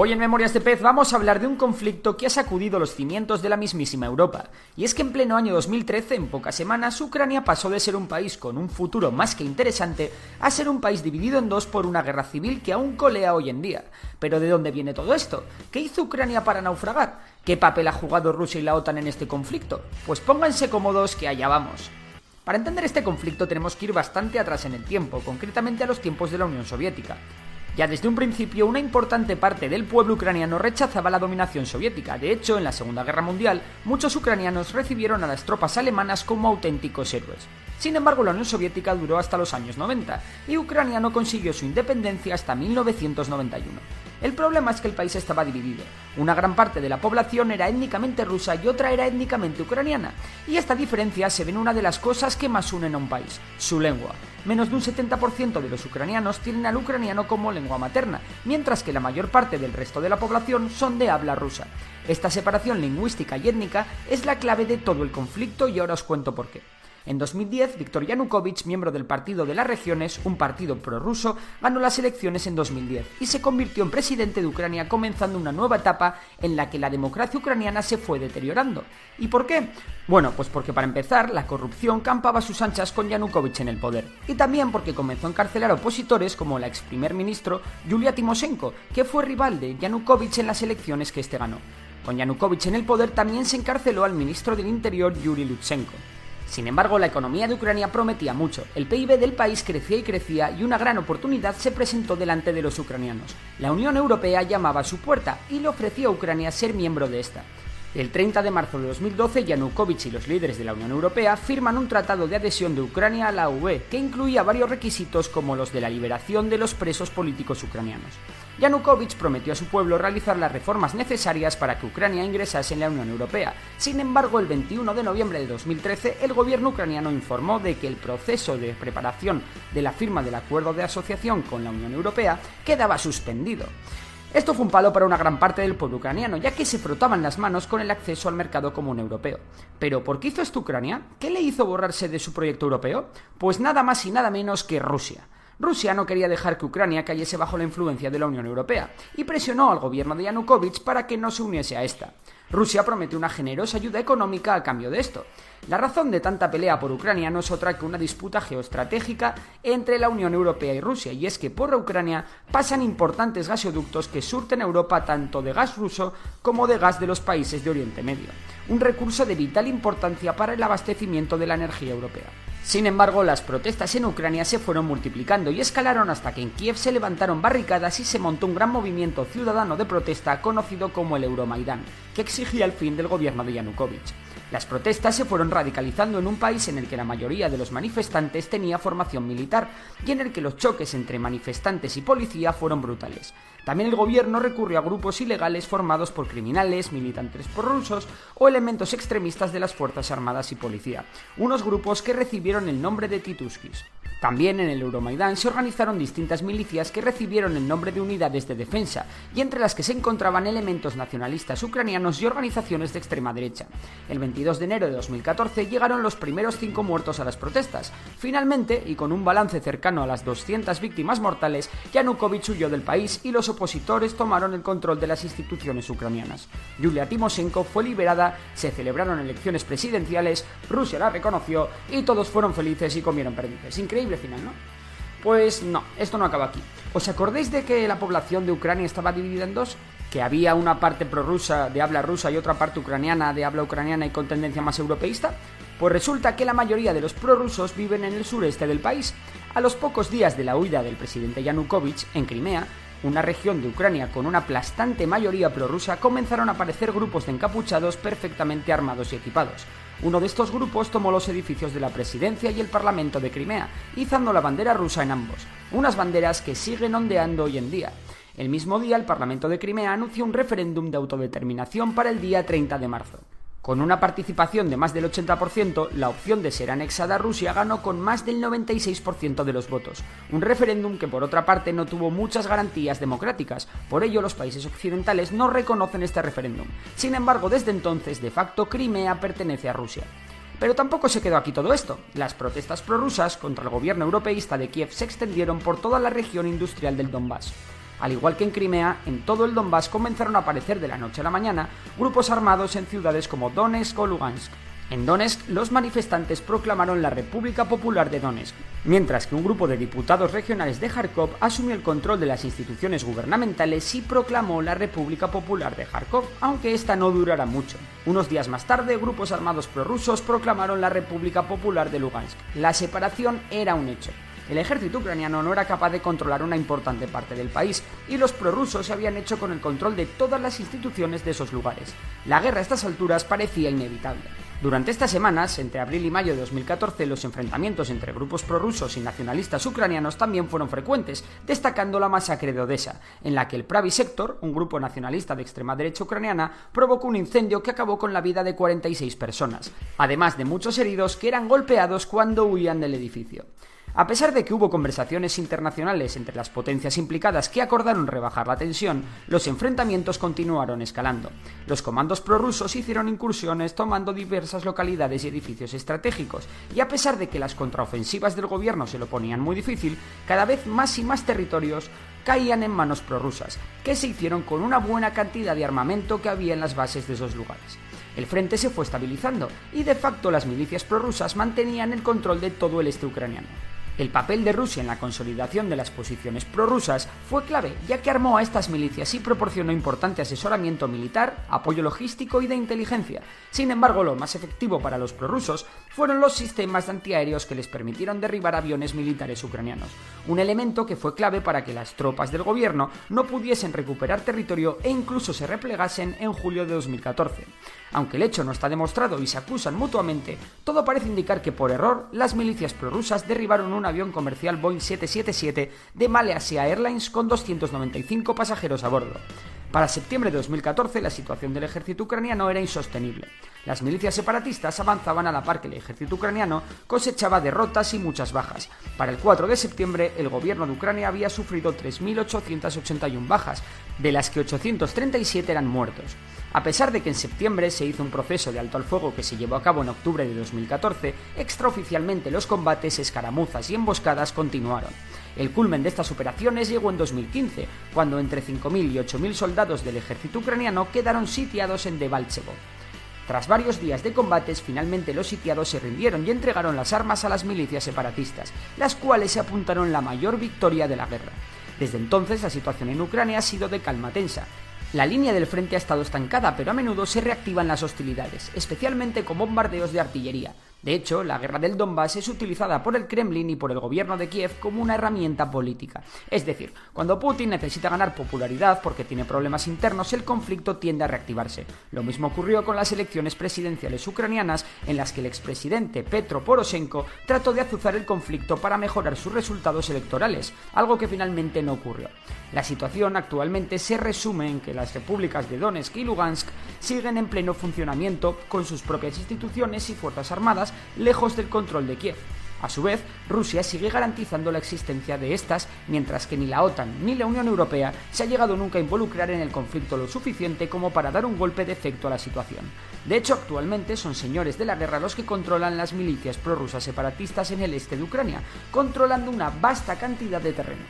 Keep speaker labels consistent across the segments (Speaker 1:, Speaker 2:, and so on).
Speaker 1: Hoy en Memorias de Pez vamos a hablar de un conflicto que ha sacudido los cimientos de la mismísima Europa. Y es que en pleno año 2013, en pocas semanas, Ucrania pasó de ser un país con un futuro más que interesante a ser un país dividido en dos por una guerra civil que aún colea hoy en día. Pero ¿de dónde viene todo esto? ¿Qué hizo Ucrania para naufragar? ¿Qué papel ha jugado Rusia y la OTAN en este conflicto? Pues pónganse cómodos que allá vamos. Para entender este conflicto tenemos que ir bastante atrás en el tiempo, concretamente a los tiempos de la Unión Soviética. Ya desde un principio, una importante parte del pueblo ucraniano rechazaba la dominación soviética. De hecho, en la Segunda Guerra Mundial, muchos ucranianos recibieron a las tropas alemanas como auténticos héroes. Sin embargo, la Unión Soviética duró hasta los años 90 y Ucrania no consiguió su independencia hasta 1991. El problema es que el país estaba dividido. Una gran parte de la población era étnicamente rusa y otra era étnicamente ucraniana. Y esta diferencia se ve en una de las cosas que más unen a un país, su lengua. Menos de un 70% de los ucranianos tienen al ucraniano como lengua materna, mientras que la mayor parte del resto de la población son de habla rusa. Esta separación lingüística y étnica es la clave de todo el conflicto y ahora os cuento por qué. En 2010, Viktor Yanukovych, miembro del Partido de las Regiones, un partido prorruso, ganó las elecciones en 2010 y se convirtió en presidente de Ucrania, comenzando una nueva etapa en la que la democracia ucraniana se fue deteriorando. ¿Y por qué? Bueno, pues porque para empezar, la corrupción campaba a sus anchas con Yanukovych en el poder. Y también porque comenzó a encarcelar opositores como la ex primer ministro Yulia Timoshenko, que fue rival de Yanukovych en las elecciones que este ganó. Con Yanukovych en el poder también se encarceló al ministro del Interior Yuri Lutsenko. Sin embargo, la economía de Ucrania prometía mucho. El PIB del país crecía y crecía y una gran oportunidad se presentó delante de los ucranianos. La Unión Europea llamaba a su puerta y le ofreció a Ucrania ser miembro de esta. El 30 de marzo de 2012, Yanukovych y los líderes de la Unión Europea firman un tratado de adhesión de Ucrania a la UE que incluía varios requisitos como los de la liberación de los presos políticos ucranianos. Yanukovych prometió a su pueblo realizar las reformas necesarias para que Ucrania ingresase en la Unión Europea. Sin embargo, el 21 de noviembre de 2013, el gobierno ucraniano informó de que el proceso de preparación de la firma del acuerdo de asociación con la Unión Europea quedaba suspendido. Esto fue un palo para una gran parte del pueblo ucraniano, ya que se frotaban las manos con el acceso al mercado común europeo. Pero ¿por qué hizo esto Ucrania? ¿Qué le hizo borrarse de su proyecto europeo? Pues nada más y nada menos que Rusia. Rusia no quería dejar que Ucrania cayese bajo la influencia de la Unión Europea y presionó al gobierno de Yanukovych para que no se uniese a esta. Rusia prometió una generosa ayuda económica a cambio de esto. La razón de tanta pelea por Ucrania no es otra que una disputa geoestratégica entre la Unión Europea y Rusia, y es que por Ucrania pasan importantes gasoductos que surten a Europa tanto de gas ruso como de gas de los países de Oriente Medio, un recurso de vital importancia para el abastecimiento de la energía europea. Sin embargo, las protestas en Ucrania se fueron multiplicando y escalaron hasta que en Kiev se levantaron barricadas y se montó un gran movimiento ciudadano de protesta conocido como el Euromaidán, que exigía el fin del gobierno de Yanukovych. Las protestas se fueron radicalizando en un país en el que la mayoría de los manifestantes tenía formación militar y en el que los choques entre manifestantes y policía fueron brutales. También el gobierno recurrió a grupos ilegales formados por criminales, militantes prorrusos o elementos extremistas de las Fuerzas Armadas y Policía, unos grupos que recibieron el nombre de Tituskis. También en el Euromaidán se organizaron distintas milicias que recibieron el nombre de unidades de defensa, y entre las que se encontraban elementos nacionalistas ucranianos y organizaciones de extrema derecha. El 22 de enero de 2014 llegaron los primeros cinco muertos a las protestas. Finalmente, y con un balance cercano a las 200 víctimas mortales, Yanukovych huyó del país y los opositores tomaron el control de las instituciones ucranianas. Yulia Timoshenko fue liberada, se celebraron elecciones presidenciales, Rusia la reconoció y todos fueron felices y comieron perdices. Increíble final, ¿no? Pues no, esto no acaba aquí. ¿Os acordáis de que la población de Ucrania estaba dividida en dos? Que había una parte prorrusa de habla rusa y otra parte ucraniana de habla ucraniana y con tendencia más europeísta. Pues resulta que la mayoría de los prorrusos viven en el sureste del país. A los pocos días de la huida del presidente Yanukovych en Crimea, una región de Ucrania con una aplastante mayoría prorrusa, comenzaron a aparecer grupos de encapuchados perfectamente armados y equipados. Uno de estos grupos tomó los edificios de la presidencia y el parlamento de Crimea, izando la bandera rusa en ambos, unas banderas que siguen ondeando hoy en día. El mismo día, el Parlamento de Crimea anunció un referéndum de autodeterminación para el día 30 de marzo. Con una participación de más del 80%, la opción de ser anexada a Rusia ganó con más del 96% de los votos. Un referéndum que por otra parte no tuvo muchas garantías democráticas, por ello los países occidentales no reconocen este referéndum. Sin embargo, desde entonces, de facto, Crimea pertenece a Rusia. Pero tampoco se quedó aquí todo esto. Las protestas prorrusas contra el gobierno europeísta de Kiev se extendieron por toda la región industrial del Donbass. Al igual que en Crimea, en todo el Donbass comenzaron a aparecer de la noche a la mañana grupos armados en ciudades como Donetsk o Lugansk. En Donetsk, los manifestantes proclamaron la República Popular de Donetsk, mientras que un grupo de diputados regionales de Kharkov asumió el control de las instituciones gubernamentales y proclamó la República Popular de Kharkov, aunque esta no durará mucho. Unos días más tarde, grupos armados prorrusos proclamaron la República Popular de Lugansk. La separación era un hecho. El ejército ucraniano no era capaz de controlar una importante parte del país y los prorrusos se habían hecho con el control de todas las instituciones de esos lugares. La guerra a estas alturas parecía inevitable. Durante estas semanas, entre abril y mayo de 2014, los enfrentamientos entre grupos prorrusos y nacionalistas ucranianos también fueron frecuentes, destacando la masacre de Odessa, en la que el Pravi Sector, un grupo nacionalista de extrema derecha ucraniana, provocó un incendio que acabó con la vida de 46 personas, además de muchos heridos que eran golpeados cuando huían del edificio. A pesar de que hubo conversaciones internacionales entre las potencias implicadas que acordaron rebajar la tensión, los enfrentamientos continuaron escalando. Los comandos prorrusos hicieron incursiones tomando diversas localidades y edificios estratégicos, y a pesar de que las contraofensivas del gobierno se lo ponían muy difícil, cada vez más y más territorios caían en manos prorrusas, que se hicieron con una buena cantidad de armamento que había en las bases de esos lugares. El frente se fue estabilizando y de facto las milicias prorrusas mantenían el control de todo el este ucraniano. El papel de Rusia en la consolidación de las posiciones prorrusas fue clave, ya que armó a estas milicias y proporcionó importante asesoramiento militar, apoyo logístico y de inteligencia. Sin embargo, lo más efectivo para los prorrusos fueron los sistemas antiaéreos que les permitieron derribar aviones militares ucranianos, un elemento que fue clave para que las tropas del gobierno no pudiesen recuperar territorio e incluso se replegasen en julio de 2014. Aunque el hecho no está demostrado y se acusan mutuamente, todo parece indicar que por error las milicias prorrusas derribaron un avión comercial Boeing 777 de Malaysia Airlines con 295 pasajeros a bordo. Para septiembre de 2014 la situación del ejército ucraniano era insostenible. Las milicias separatistas avanzaban a la par que el ejército ucraniano cosechaba derrotas y muchas bajas. Para el 4 de septiembre el gobierno de Ucrania había sufrido 3.881 bajas, de las que 837 eran muertos. A pesar de que en septiembre se hizo un proceso de alto al fuego que se llevó a cabo en octubre de 2014, extraoficialmente los combates, escaramuzas y emboscadas continuaron. El culmen de estas operaciones llegó en 2015, cuando entre 5.000 y 8.000 soldados del ejército ucraniano quedaron sitiados en Debaltsevo. Tras varios días de combates, finalmente los sitiados se rindieron y entregaron las armas a las milicias separatistas, las cuales se apuntaron la mayor victoria de la guerra. Desde entonces la situación en Ucrania ha sido de calma tensa, la línea del frente ha estado estancada, pero a menudo se reactivan las hostilidades, especialmente con bombardeos de artillería. De hecho, la guerra del Donbass es utilizada por el Kremlin y por el gobierno de Kiev como una herramienta política. Es decir, cuando Putin necesita ganar popularidad porque tiene problemas internos, el conflicto tiende a reactivarse. Lo mismo ocurrió con las elecciones presidenciales ucranianas, en las que el expresidente Petro Poroshenko trató de azuzar el conflicto para mejorar sus resultados electorales, algo que finalmente no ocurrió. La situación actualmente se resume en que las repúblicas de Donetsk y Lugansk siguen en pleno funcionamiento con sus propias instituciones y fuerzas armadas lejos del control de Kiev. A su vez, Rusia sigue garantizando la existencia de estas, mientras que ni la OTAN ni la Unión Europea se ha llegado nunca a involucrar en el conflicto lo suficiente como para dar un golpe de efecto a la situación. De hecho, actualmente son señores de la guerra los que controlan las milicias prorrusas separatistas en el este de Ucrania, controlando una vasta cantidad de terreno.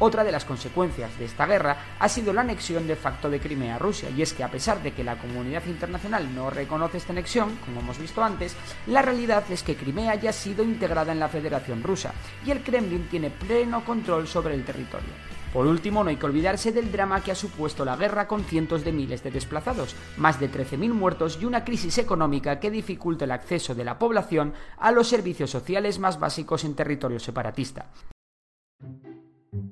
Speaker 1: Otra de las consecuencias de esta guerra ha sido la anexión de facto de Crimea a Rusia, y es que a pesar de que la comunidad internacional no reconoce esta anexión, como hemos visto antes, la realidad es que Crimea ya ha sido integrada en la Federación Rusa, y el Kremlin tiene pleno control sobre el territorio. Por último, no hay que olvidarse del drama que ha supuesto la guerra con cientos de miles de desplazados, más de 13.000 muertos y una crisis económica que dificulta el acceso de la población a los servicios sociales más básicos en territorio separatista.